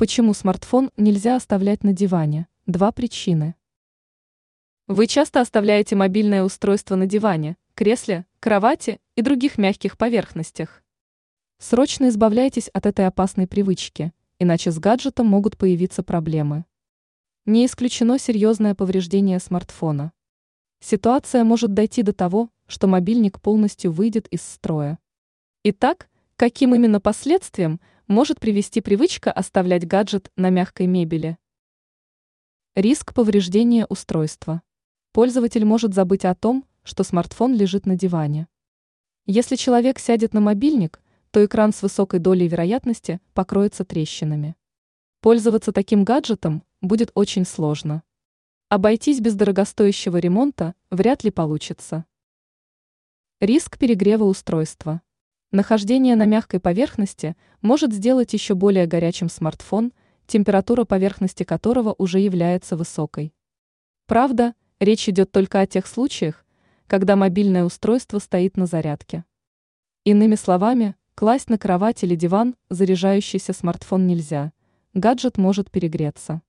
Почему смартфон нельзя оставлять на диване? Два причины. Вы часто оставляете мобильное устройство на диване, кресле, кровати и других мягких поверхностях. Срочно избавляйтесь от этой опасной привычки, иначе с гаджетом могут появиться проблемы. Не исключено серьезное повреждение смартфона. Ситуация может дойти до того, что мобильник полностью выйдет из строя. Итак, каким именно последствиям может привести привычка оставлять гаджет на мягкой мебели? Риск повреждения устройства. Пользователь может забыть о том, что смартфон лежит на диване. Если человек сядет на мобильник, то экран с высокой долей вероятности покроется трещинами. Пользоваться таким гаджетом будет очень сложно. Обойтись без дорогостоящего ремонта вряд ли получится. Риск перегрева устройства. Нахождение на мягкой поверхности может сделать еще более горячим смартфон, температура поверхности которого уже является высокой. Правда, речь идет только о тех случаях, когда мобильное устройство стоит на зарядке. Иными словами, класть на кровать или диван заряжающийся смартфон нельзя, гаджет может перегреться.